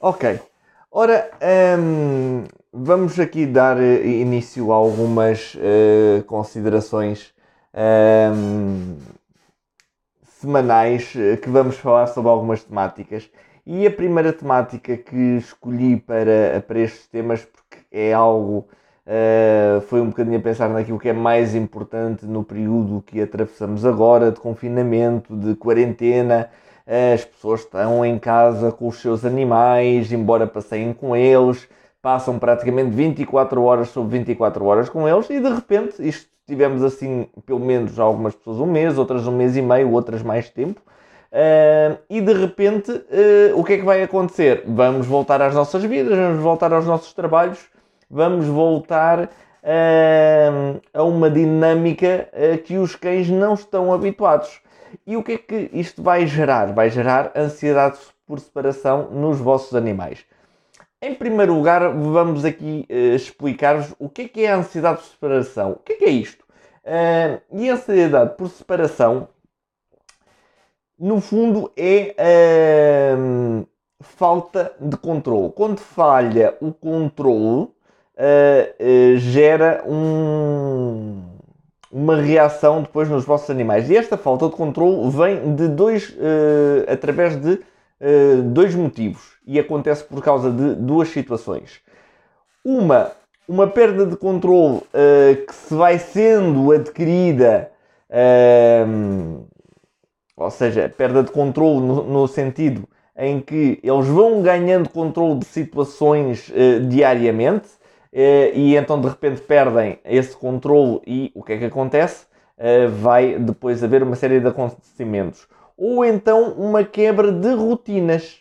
Ok. Ora, hum, vamos aqui dar eh, início a algumas uh, considerações hum, semanais uh, que vamos falar sobre algumas temáticas. E a primeira temática que escolhi para, para estes temas, porque é algo, uh, foi um bocadinho a pensar naquilo que é mais importante no período que atravessamos agora, de confinamento, de quarentena, as pessoas estão em casa com os seus animais, embora passeiem com eles, passam praticamente 24 horas sobre 24 horas com eles e de repente, isto tivemos assim pelo menos algumas pessoas um mês, outras um mês e meio, outras mais tempo. Uh, e de repente, uh, o que é que vai acontecer? Vamos voltar às nossas vidas, vamos voltar aos nossos trabalhos, vamos voltar uh, a uma dinâmica que os cães não estão habituados. E o que é que isto vai gerar? Vai gerar ansiedade por separação nos vossos animais. Em primeiro lugar, vamos aqui uh, explicar-vos o que é que é a ansiedade por separação. O que é que é isto? Uh, e a ansiedade por separação, no fundo, é uh, falta de controle. Quando falha o controle, gera um uma reação depois nos vossos animais. E esta falta de controle vem de dois, uh, através de uh, dois motivos e acontece por causa de duas situações. Uma, uma perda de controle uh, que se vai sendo adquirida, ou seja, perda de controle no, no, sentido em que eles vão ganhando controle de situações diariamente e então de repente perdem esse controle e o que é que acontece? Eh, vai depois haver uma série de acontecimentos. Ou então uma quebra de rotinas.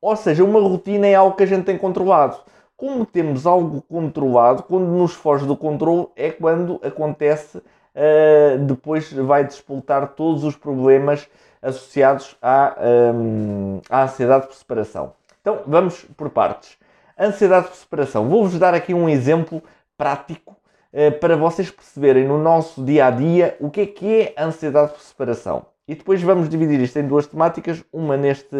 Ou seja, uma rotina é algo que a gente tem controlado. Como temos algo controlado, quando nos foge do controle é quando acontece, uh, depois vai despoltar todos os problemas associados à, um, à ansiedade por separação. Então vamos por partes. Ansiedade por separação. Vou-vos dar aqui um exemplo prático eh, para vocês perceberem no nosso dia a dia o que é que é ansiedade por separação. E depois vamos dividir isto em duas temáticas, uma neste,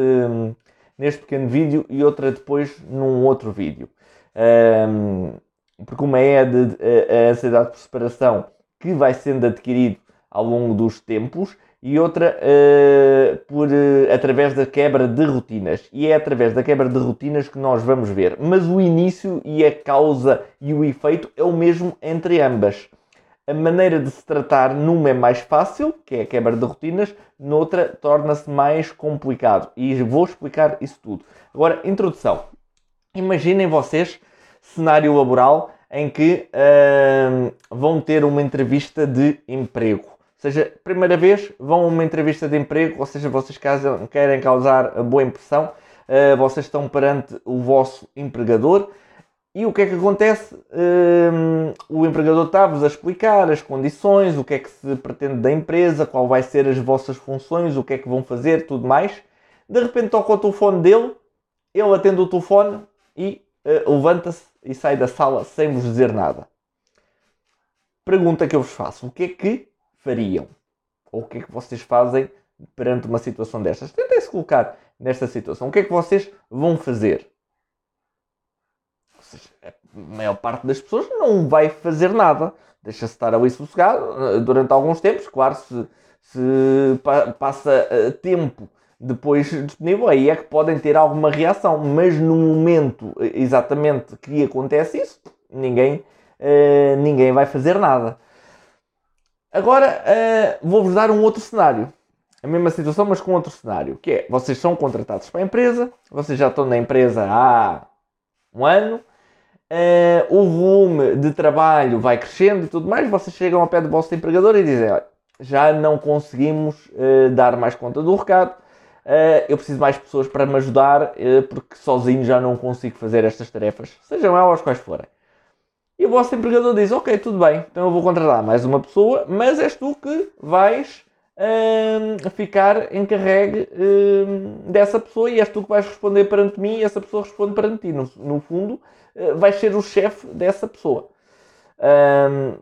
neste pequeno vídeo e outra depois num outro vídeo. Um, porque uma é a, de, a, ansiedade por separação que vai sendo adquirido ao longo dos tempos e outra uh, por, uh, através da quebra de rotinas. E é através da quebra de rotinas que nós vamos ver. Mas o início e a causa e o efeito é o mesmo entre ambas. A maneira de se tratar numa é mais fácil, que é a quebra de rotinas, noutra torna-se mais complicado. E vou explicar isso tudo. Agora, introdução. Imaginem vocês cenário laboral em que uh, vão ter uma entrevista de emprego seja, primeira vez vão a uma entrevista de emprego, ou seja, vocês querem causar boa impressão, uh, vocês estão perante o vosso empregador e o que é que acontece? Uh, o empregador está-vos a explicar as condições, o que é que se pretende da empresa, qual vai ser as vossas funções, o que é que vão fazer, tudo mais. De repente toca o telefone dele, ele atende o telefone e uh, levanta-se e sai da sala sem vos dizer nada. Pergunta que eu vos faço: o que é que fariam? Ou o que é que vocês fazem perante uma situação destas? Tentem se colocar nesta situação. O que é que vocês vão fazer? Seja, a maior parte das pessoas não vai fazer nada. Deixa-se estar ali sossegado eh, durante alguns tempos. Claro, se, se passa eh, tempo depois disponível, aí é que podem ter alguma reação. Mas no momento eh, exatamente que acontece isso, ninguém, uh, ninguém vai fazer nada. Agora uh, vou-vos dar um outro cenário. A mesma situação, mas com outro cenário. Que é, vocês são contratados para a empresa, vocês já estão na empresa há um ano, uh, o volume de trabalho vai crescendo e tudo mais, vocês chegam ao pé do vosso empregador e dizem, olha, já não conseguimos uh, dar mais conta do recado, eu preciso mais pessoas para me ajudar, porque sozinho já não consigo fazer estas tarefas, sejam elas quais forem. E o vosso empregador diz: Ok, tudo bem, então eu vou contratar mais uma pessoa, mas és tu que vais hum, ficar encarregue hum, dessa pessoa e és tu que vais responder perante mim e essa pessoa responde perante ti. No, no fundo, uh, vais ser o chefe dessa pessoa. Hum,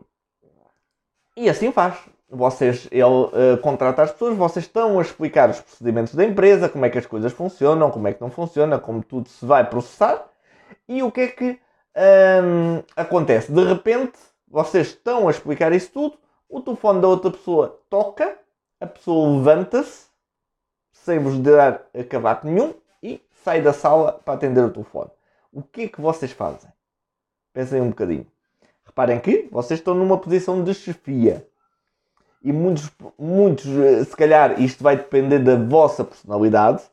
e assim faz. vocês, ele uh, contrata as pessoas, vocês estão a explicar os procedimentos da empresa, como é que as coisas funcionam, como é que não funciona, como tudo se vai processar e o que é que acontece. De repente, vocês estão a explicar isso tudo, o telefone da outra pessoa toca, a pessoa levanta-se, sem vos dar acabar nenhum e sai da sala para atender o telefone. O que é que vocês fazem? Pensem um bocadinho. Reparem que vocês estão numa posição de chefia e muitos, muitos, eh, se calhar, isto vai depender da vossa personalidade.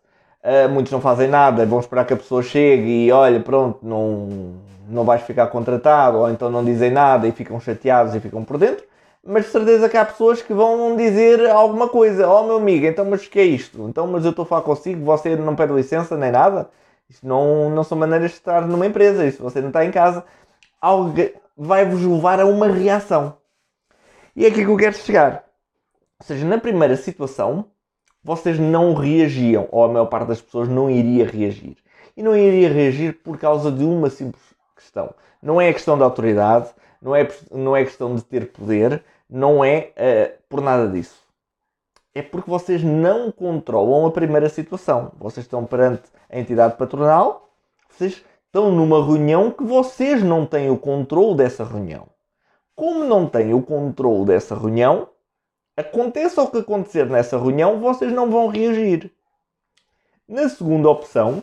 Uh, muitos não fazem nada, vão esperar que a pessoa chegue e olha, pronto, não, não vais ficar contratado, ou então não dizem nada e ficam chateados e ficam por dentro. Mas de certeza que há pessoas que vão dizer alguma coisa, oh meu amigo, então mas o que é isto? Então, mas eu estou a falar consigo, você não pede licença nem nada. Isto não, não são maneiras de estar numa empresa, isto você não está em casa. Algo vai-vos levar a uma reação. E é aqui que eu quero chegar. Ou seja, na primeira situação, vocês não reagiam, ou a maior parte das pessoas não iria reagir. E não iria reagir por causa de uma simples questão. Não é a questão da autoridade, não é, não é questão de ter poder, não é uh, por nada disso. É porque vocês não controlam a primeira situação. Vocês estão perante a entidade patronal, vocês estão numa reunião que vocês não têm o controle dessa reunião. Como não têm o controle dessa reunião, aconteça o que acontecer nessa reunião, vocês não vão reagir. Na segunda opção,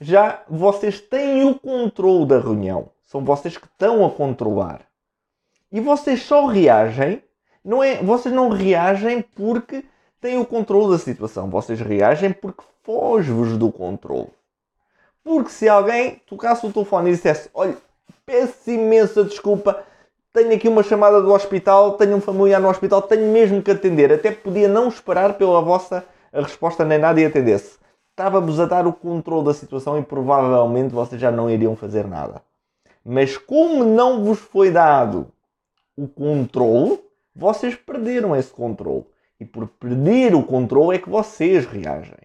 já vocês têm o controle da reunião. São vocês que estão a controlar. E vocês só reagem, não é, vocês não reagem porque têm o controle da situação. Vocês reagem porque foge-vos do controle. Porque se alguém tocasse o telefone e dissesse: Olha, peço imensa desculpa, tenho aqui uma chamada do hospital, tenho um familiar no hospital, tenho mesmo que atender. Até podia não esperar pela vossa resposta nem nada e atendesse. Estava-vos a dar o controle da situação e provavelmente vocês já não iriam fazer nada. Mas como não vos foi dado o controle, vocês perderam esse controle. E por perder o controle é que vocês reagem.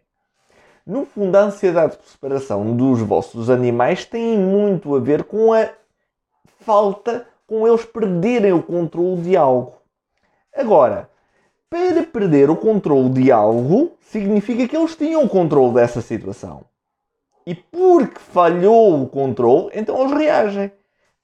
No fundo, a ansiedade por separação dos vossos animais tem muito a ver com a falta com eles perderem o controle de algo. Agora, para perder o controle de algo, significa que eles tinham o controle dessa situação. E porque falhou o controle, então eles reagem.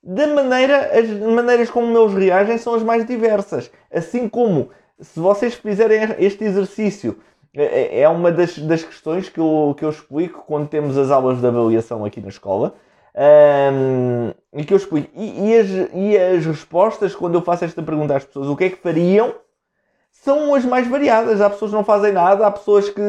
Da maneira, as maneiras como eles reagem são as mais diversas. Assim como, se vocês fizerem este exercício, é, é uma das, das questões que eu, que eu explico quando temos as aulas de avaliação aqui na escola um, e que eu explico. E, e, as, e as respostas, quando eu faço esta pergunta às pessoas, o que é que fariam, são as mais variadas. Há pessoas que não fazem nada, há pessoas que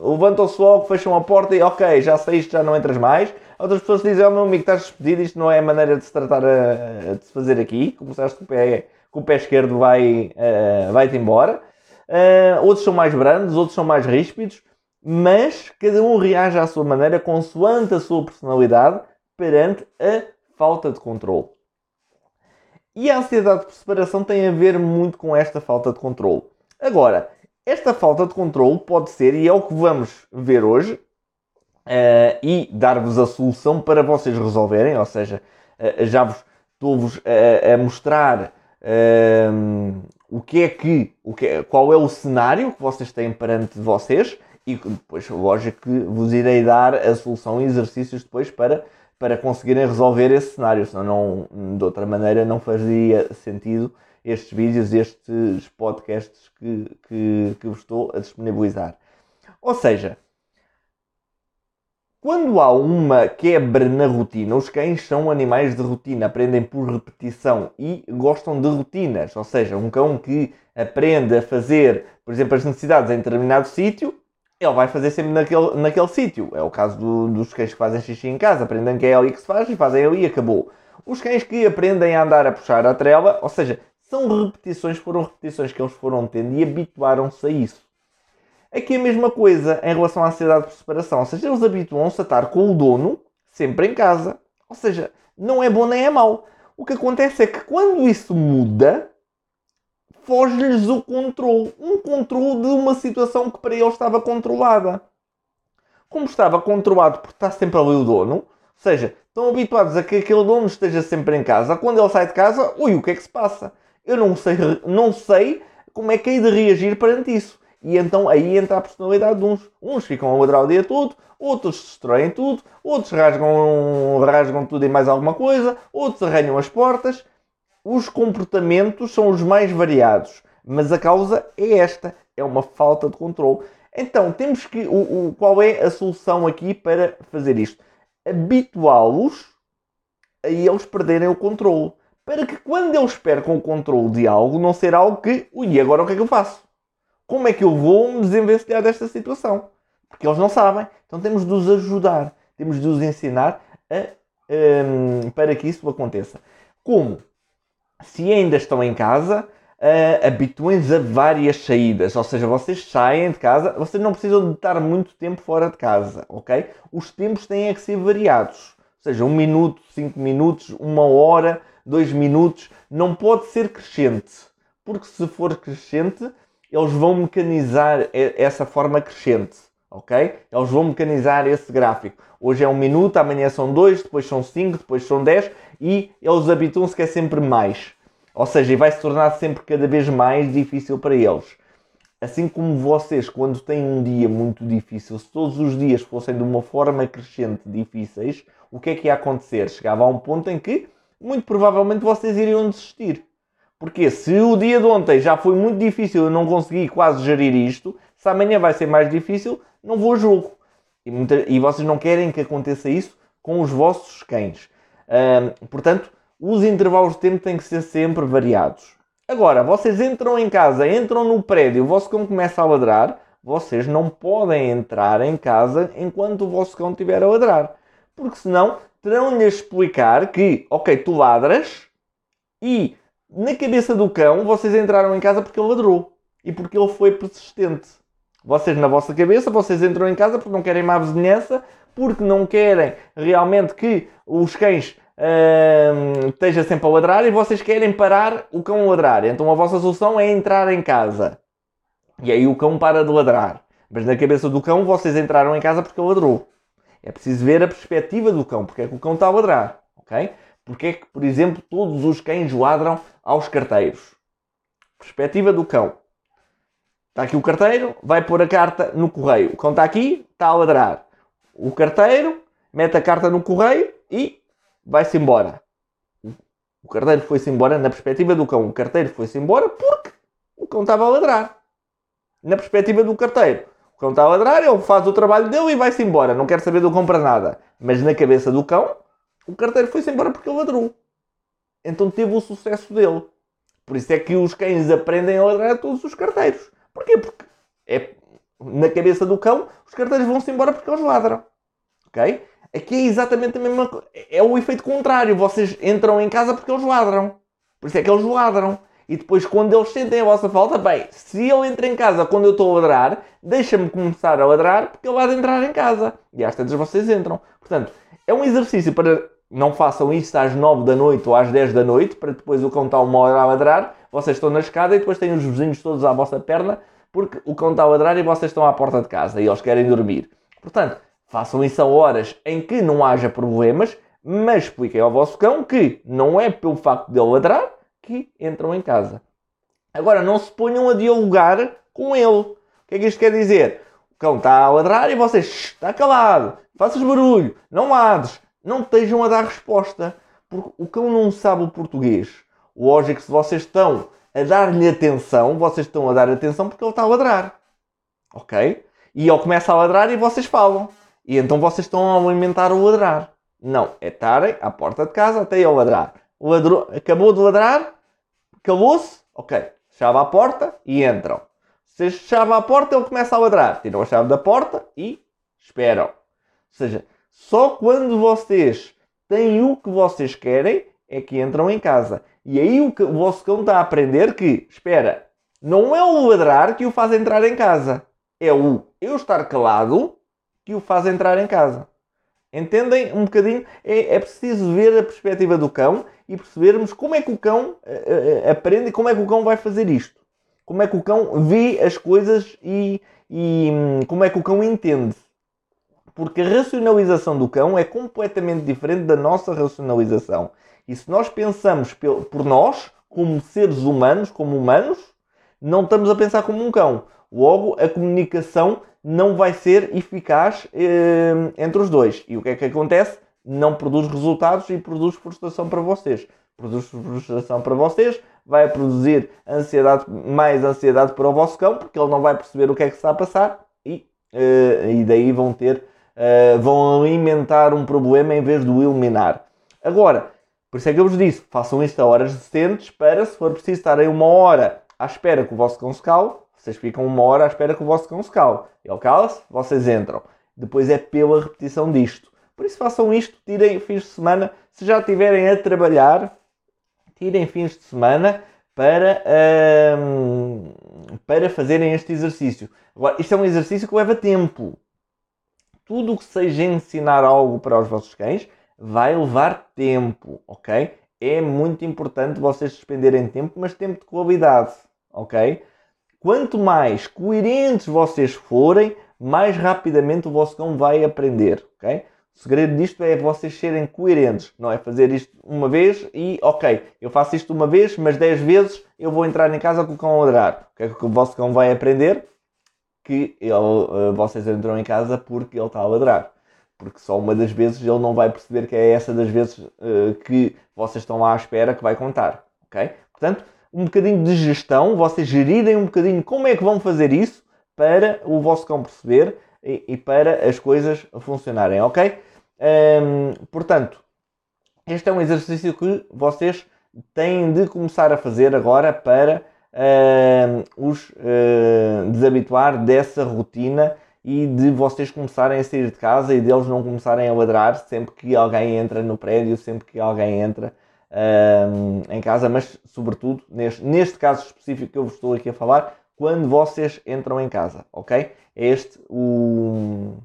levantam-se logo, fecham a porta e ok, já saíste, já não entras mais. Outras pessoas dizem, oh meu amigo, estás despedido, isto não é a maneira de se tratar, a, de se fazer aqui. Começaste com o pé, com o pé esquerdo, vai, uh, vai-te embora. Uh, outros são mais brandos, outros são mais ríspidos mas cada um reage à sua maneira, consoante a sua personalidade, perante a falta de controle. E a ansiedade por separação tem a ver muito com esta falta de controle. Agora, esta falta de controle pode ser, e é o que vamos ver hoje, uh, e dar-vos a solução para vocês resolverem, ou seja, uh, já vos estou-vos a, a mostrar uh, o que é que, o que é, qual é o cenário que vocês têm perante vocês e depois, lógico que vos irei dar a solução e exercícios depois para, para conseguirem resolver esse cenário, senão não, de outra maneira não fazia sentido estes vídeos, estes podcasts que, que, que vos estou a disponibilizar. Ou seja, quando há uma quebra na rotina, os cães são animais de rotina, aprendem por repetição e gostam de rotinas. Ou seja, um cão que aprende a fazer, por exemplo, as necessidades em determinado sítio, ele vai fazer sempre naquele, naquele sítio. É o caso do, dos cães que fazem xixi em casa, aprendem que é ali que se faz e fazem ali e acabou. Os cães que aprendem a andar a puxar a trela, ou seja, são repetições, foram repetições que eles foram tendo e habituaram-se a isso. Aqui a mesma coisa em relação à ansiedade por separação, ou seja, eles habituam-se a estar com o dono sempre em casa. Ou seja, não é bom nem é mau. O que acontece é que quando isso muda, foge-lhes o controle. Um controle de uma situação que para ele estava controlada. Como estava controlado porque está sempre ali o dono, ou seja, estão habituados a que aquele dono esteja sempre em casa. Quando ele sai de casa, ui, o que é que se passa? eu não sei, não sei como é que hei de reagir perante isso. E então aí entra a personalidade de uns. Uns ficam a ladrar o dia todo, outros destroem tudo, outros rasgam, rasgam tudo e mais alguma coisa, outros arranham as portas. Os comportamentos são os mais variados, mas a causa é esta: é uma falta de controle. Então, temos que. O, o qual é a solução aqui para fazer isto? Habituá-los a eles perderem o controle. Para que quando eles percam o controle de algo, não ser algo que, ui, agora o que é que eu faço? Como é que eu vou me desenvencilhar desta situação? Porque eles não sabem. Então temos de os ajudar, temos de os ensinar a, um, para que isso aconteça. Como? Se ainda estão em casa, uh, habituem-se a várias saídas. Ou seja, vocês saem de casa, vocês não precisam de estar muito tempo fora de casa, ok? Os tempos têm que ser variados. Ou seja, um minuto, cinco minutos, uma hora, dois minutos. Não pode ser crescente. Porque se for crescente, eles vão mecanizar essa forma crescente, ok? Eles vão mecanizar esse gráfico. Hoje é um minuto, amanhã são dois, depois são cinco, depois são dez e eles habituam-se que é sempre mais. Ou seja, vai se tornar sempre cada vez mais difícil para eles. Assim como vocês, quando têm um dia muito difícil, se todos os dias fossem de uma forma crescente difíceis, o que é que ia acontecer? Chegava a um ponto em que, muito provavelmente, vocês iriam desistir. Porque se o dia de ontem já foi muito difícil, eu não consegui quase gerir isto, se amanhã vai ser mais difícil, não vou a jogo. E, muita, e vocês não querem que aconteça isso com os vossos cães. portanto, os intervalos de tempo têm que ser sempre variados. Agora, vocês entram em casa, entram no prédio, o vosso cão começa a ladrar, vocês não podem entrar em casa enquanto o vosso cão estiver a ladrar. Porque senão terão-lhe a explicar que, ok, tu ladras e na cabeça do cão, vocês entraram em casa porque ele ladrou e porque ele foi persistente. Vocês, na vossa cabeça, vocês entram em casa porque não querem má vizinhança, porque não querem realmente que os cães uh, estejam sempre a ladrar e vocês querem parar o cão a ladrar. Então a vossa solução é entrar em casa. E aí o cão para de ladrar. Mas na cabeça do cão, vocês entraram em casa porque ele ladrou. É preciso ver a perspectiva do cão, porque é que o cão está a ladrar. ok? Porque é que, por exemplo, todos os cães ladram aos carteiros? Perspectiva do cão. Está aqui o carteiro, vai pôr a carta no correio. O cão está aqui, está a ladrar. O carteiro mete a carta no correio e vai-se embora. O carteiro foi-se embora na perspectiva do cão. O carteiro foi-se embora porque o cão estava a ladrar. Na perspectiva do carteiro. O cão está a ladrar, ele faz o trabalho dele e vai-se embora. Não quer saber do cão para nada. Mas na cabeça do cão, o carteiro foi-se embora porque ele ladrou. Então teve o sucesso dele. Por isso é que os cães aprendem a ladrar a todos os carteiros. Porquê? Porque é, na cabeça do cão, os carteiros vão-se embora porque eles ladram. Ok? Aqui é exatamente a mesma coisa. É o efeito contrário. Vocês entram em casa porque eles ladram. Por isso é que eles ladram. E depois, quando eles sentem a vossa falta, bem, se ele entra em casa quando eu estou a ladrar, deixa-me começar a ladrar porque ele vai entrar em casa. E às tantas vocês entram. Portanto, é um exercício para não façam isto às 9 da noite ou às 10 da noite, para depois o cão estar uma hora a ladrar, vocês estão na escada e depois têm os vizinhos todos à vossa perna, porque o cão está a ladrar e vocês estão à porta de casa e eles querem dormir. Portanto, façam isso a horas em que não haja problemas, mas expliquem ao vosso cão que não é pelo facto de ele ladrar que entram em casa. Agora, não se ponham a dialogar com ele. O que é que isto quer dizer? O cão está a ladrar e vocês, está calado, faças barulho, não ladres, não estejam a dar resposta, porque o cão não sabe o português. Lógico que se vocês estão a dar-lhe atenção, vocês estão a dar atenção porque ele está a ladrar. Ok? E ele começa a ladrar e vocês falam. E então vocês estão a alimentar o ladrar. Não, é estarem à porta de casa até ele ladrar. Ladrou, acabou de ladrar, calou-se, ok. Chave à porta e entram. Se chave à porta, ele começa a ladrar. Tiram a chave da porta e esperam. Ou seja, só quando vocês têm o que vocês querem é que entram em casa. E aí o, que, o vosso cão está a aprender que, espera, não é o ladrar que o faz entrar em casa. É o eu estar calado que o faz entrar em casa. Entendem um bocadinho? É, é preciso ver a perspectiva do cão e percebermos como é que o cão uh, uh, aprende e como é que o cão vai fazer isto. Como é que o cão vê as coisas e, e um, como é que o cão entende. Porque a racionalização do cão é completamente diferente da nossa racionalização. E se nós pensamos por nós, como seres humanos, como humanos, não estamos a pensar como um cão. Logo, a comunicação não vai ser eficaz eh, entre os dois. E o que é que acontece? Não produz resultados e produz frustração para vocês. Produz frustração para vocês, vai produzir ansiedade, mais ansiedade para o vosso cão, porque ele não vai perceber o que é que está a passar e, eh, e daí vão ter, eh, vão alimentar um problema em vez de o eliminar. Agora, por isso é que eu vos disse, façam isto a horas decentes para, se for preciso, estarem uma hora à espera que o vosso cão vocês ficam uma hora à espera que o vosso cão se cale. Cala-se, vocês entram. Depois é pela repetição disto. Por isso façam isto, tirem fins de semana. Se já estiverem a trabalhar, tirem fins de semana para, hum, para fazerem este exercício. Agora, isto é um exercício que leva tempo. Tudo o que seja ensinar algo para os vossos cães vai levar tempo, ok? É muito importante vocês despenderem tempo, mas tempo de qualidade, ok? Quanto mais coerentes vocês forem, mais rapidamente o vosso cão vai aprender, ok? O segredo disto é vocês serem coerentes, não é fazer isto uma vez e, ok, eu faço isto uma vez, mas 10 vezes eu vou entrar em casa com o cão a ladrar. O que é que o vosso cão vai aprender? Que ele, uh, vocês entram em casa porque ele está a ladrar porque só uma das vezes ele não vai perceber que é essa das vezes uh, que vocês estão lá à espera que vai contar, ok? Portanto, um bocadinho de gestão, vocês gerirem um bocadinho como é que vão fazer isso para o vosso cão perceber e, e para as coisas funcionarem, ok? Um, portanto, este é um exercício que vocês têm de começar a fazer agora para uh, os uh, desabituar dessa rotina e de vocês começarem a sair de casa e deles não começarem a ladrar sempre que alguém entra no prédio, sempre que alguém entra um, em casa, mas sobretudo neste, neste caso específico que eu vos estou aqui a falar, quando vocês entram em casa, ok? É este o,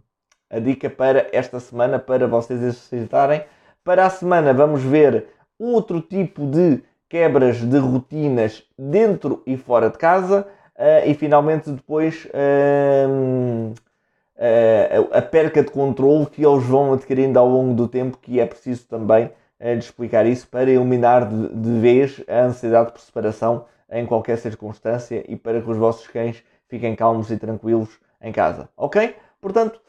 a dica para esta semana para vocês exercitarem. Para a semana vamos ver outro tipo de quebras de rotinas dentro e fora de casa. Uh, e finalmente depois uh, a perca de controle que eles vão adquirindo ao longo do tempo, que é preciso também explicar isso para eliminar de, de vez a ansiedade por separação em qualquer circunstância e para que os vossos cães fiquem calmos e tranquilos em casa, ok? Portanto,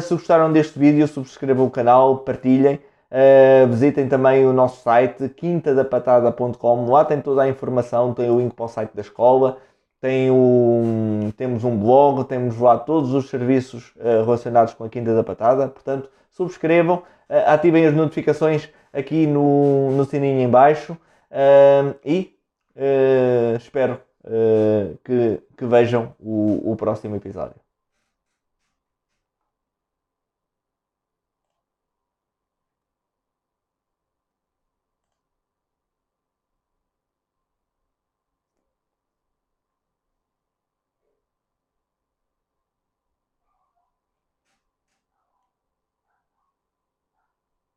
se gostaram deste vídeo, subscrevam o canal, partilhem. Uh, visitem também o nosso site quintadapatada.com, lá tem toda a informação, tem o link para o site da escola, tem um, temos um blog, temos lá todos os serviços uh, relacionados com a Quinta da Patada. Portanto, subscrevam, uh, ativem as notificações aqui no, no sininho em baixo e espero que, que vejam o, o próximo episódio.